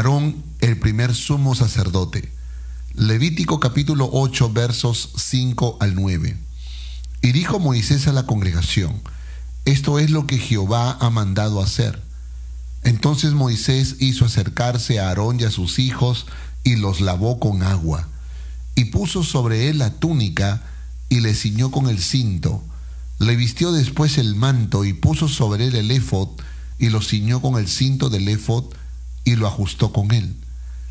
Aarón, el primer sumo sacerdote. Levítico capítulo 8 versos 5 al 9. Y dijo Moisés a la congregación, esto es lo que Jehová ha mandado hacer. Entonces Moisés hizo acercarse a Aarón y a sus hijos y los lavó con agua, y puso sobre él la túnica y le ciñó con el cinto. Le vistió después el manto y puso sobre él el efod y lo ciñó con el cinto del efod y lo ajustó con él.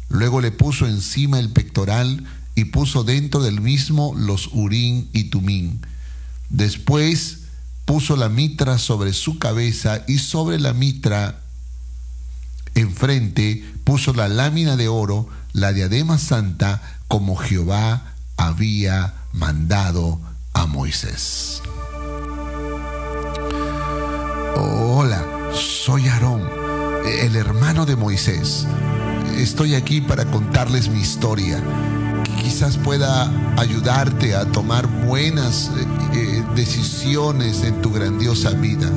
Luego le puso encima el pectoral y puso dentro del mismo los urín y tumín. Después puso la mitra sobre su cabeza y sobre la mitra enfrente puso la lámina de oro, la diadema santa, como Jehová había mandado a Moisés. Hola, soy Aarón, el hermano de Moisés. Estoy aquí para contarles mi historia, quizás pueda ayudarte a tomar buenas eh, eh, decisiones en tu grandiosa vida.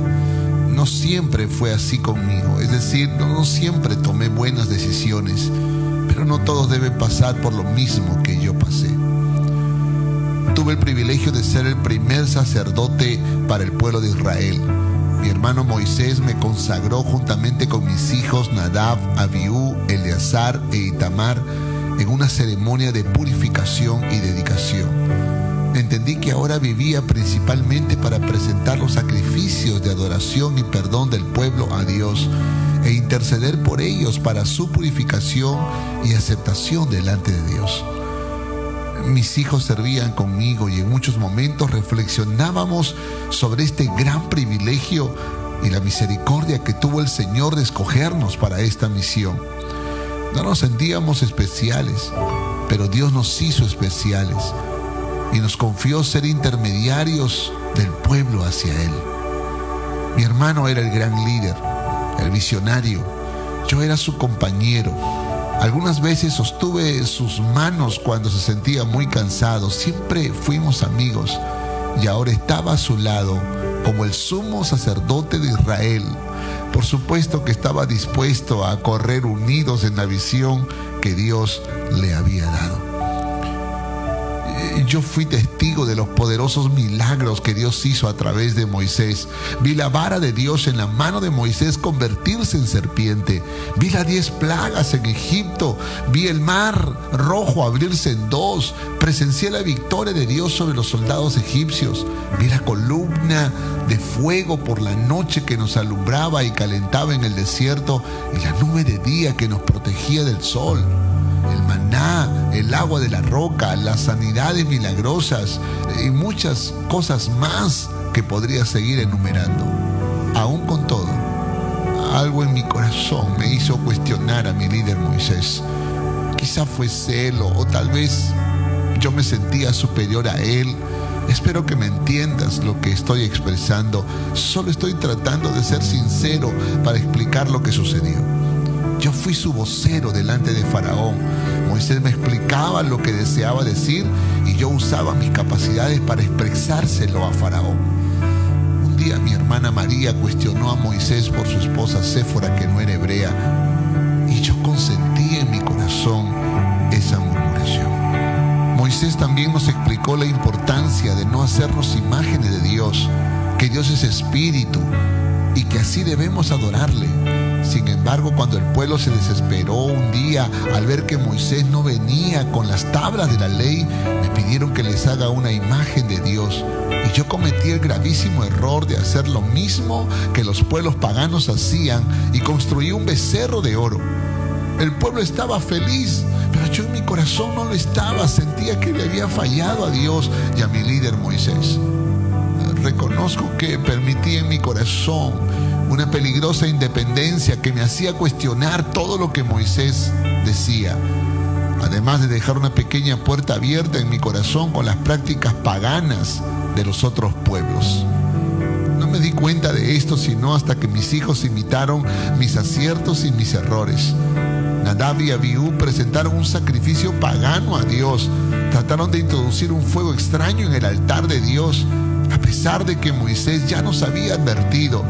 No siempre fue así conmigo, es decir, no siempre tomé buenas decisiones, pero no todos deben pasar por lo mismo que yo pasé. Tuve el privilegio de ser el primer sacerdote para el pueblo de Israel mi hermano Moisés me consagró juntamente con mis hijos Nadab, Abiú, Eleazar e Itamar en una ceremonia de purificación y dedicación. Entendí que ahora vivía principalmente para presentar los sacrificios de adoración y perdón del pueblo a Dios e interceder por ellos para su purificación y aceptación delante de Dios mis hijos servían conmigo y en muchos momentos reflexionábamos sobre este gran privilegio y la misericordia que tuvo el Señor de escogernos para esta misión. No nos sentíamos especiales, pero Dios nos hizo especiales y nos confió ser intermediarios del pueblo hacia Él. Mi hermano era el gran líder, el visionario, yo era su compañero algunas veces sostuve sus manos cuando se sentía muy cansado. Siempre fuimos amigos y ahora estaba a su lado como el sumo sacerdote de Israel. Por supuesto que estaba dispuesto a correr unidos en la visión que Dios le había dado yo fui testigo de los poderosos milagros que Dios hizo a través de Moisés. Vi la vara de Dios en la mano de Moisés convertirse en serpiente. Vi las diez plagas en Egipto. Vi el mar rojo abrirse en dos. Presencié la victoria de Dios sobre los soldados egipcios. Vi la columna de fuego por la noche que nos alumbraba y calentaba en el desierto y la nube de día que nos protegía del sol el maná, el agua de la roca, las sanidades milagrosas y muchas cosas más que podría seguir enumerando. Aún con todo, algo en mi corazón me hizo cuestionar a mi líder Moisés. Quizá fue celo o tal vez yo me sentía superior a él. Espero que me entiendas lo que estoy expresando. Solo estoy tratando de ser sincero para explicar lo que sucedió. Yo fui su vocero delante de Faraón. Moisés me explicaba lo que deseaba decir y yo usaba mis capacidades para expresárselo a Faraón. Un día mi hermana María cuestionó a Moisés por su esposa Séfora, que no era hebrea, y yo consentí en mi corazón esa murmuración. Moisés también nos explicó la importancia de no hacernos imágenes de Dios, que Dios es espíritu y que así debemos adorarle sin embargo, cuando el pueblo se desesperó un día al ver que Moisés no venía con las tablas de la ley, me pidieron que les haga una imagen de Dios. Y yo cometí el gravísimo error de hacer lo mismo que los pueblos paganos hacían y construí un becerro de oro. El pueblo estaba feliz, pero yo en mi corazón no lo estaba. Sentía que le había fallado a Dios y a mi líder Moisés. Reconozco que permití en mi corazón una peligrosa independencia que me hacía cuestionar todo lo que Moisés decía, además de dejar una pequeña puerta abierta en mi corazón con las prácticas paganas de los otros pueblos. No me di cuenta de esto sino hasta que mis hijos imitaron mis aciertos y mis errores. Nadab y Abiú presentaron un sacrificio pagano a Dios. Trataron de introducir un fuego extraño en el altar de Dios, a pesar de que Moisés ya nos había advertido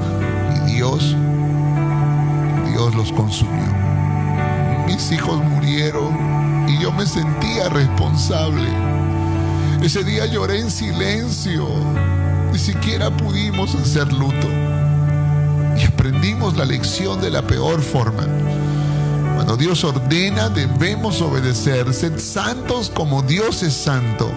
Dios, Dios los consumió. mis hijos murieron y yo me sentía responsable. Ese día lloré en silencio, ni siquiera pudimos hacer luto. Y aprendimos la lección de la peor forma. Cuando Dios ordena, debemos obedecer, ser santos como Dios es santo.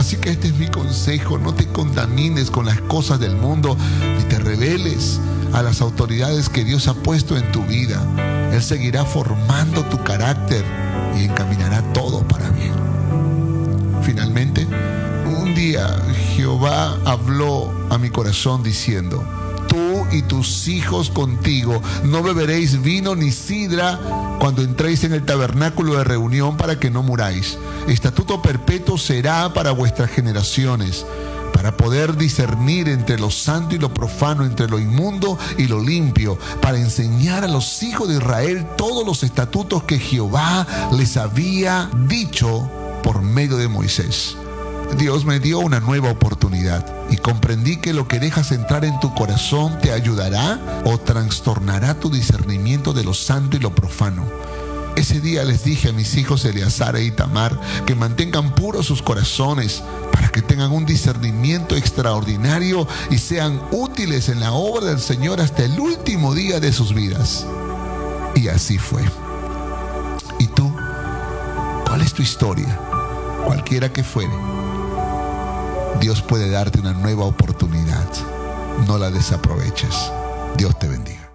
Así que este es mi consejo, no te contamines con las cosas del mundo ni te rebeles a las autoridades que Dios ha puesto en tu vida. Él seguirá formando tu carácter y encaminará todo para bien. Finalmente, un día Jehová habló a mi corazón diciendo, tú y tus hijos contigo no beberéis vino ni sidra cuando entréis en el tabernáculo de reunión para que no muráis. Estatuto perpetuo será para vuestras generaciones para poder discernir entre lo santo y lo profano, entre lo inmundo y lo limpio, para enseñar a los hijos de Israel todos los estatutos que Jehová les había dicho por medio de Moisés. Dios me dio una nueva oportunidad y comprendí que lo que dejas entrar en tu corazón te ayudará o trastornará tu discernimiento de lo santo y lo profano. Ese día les dije a mis hijos Eleazar e Itamar que mantengan puros sus corazones para que tengan un discernimiento extraordinario y sean útiles en la obra del Señor hasta el último día de sus vidas. Y así fue. ¿Y tú? ¿Cuál es tu historia? Cualquiera que fuere. Dios puede darte una nueva oportunidad. No la desaproveches. Dios te bendiga.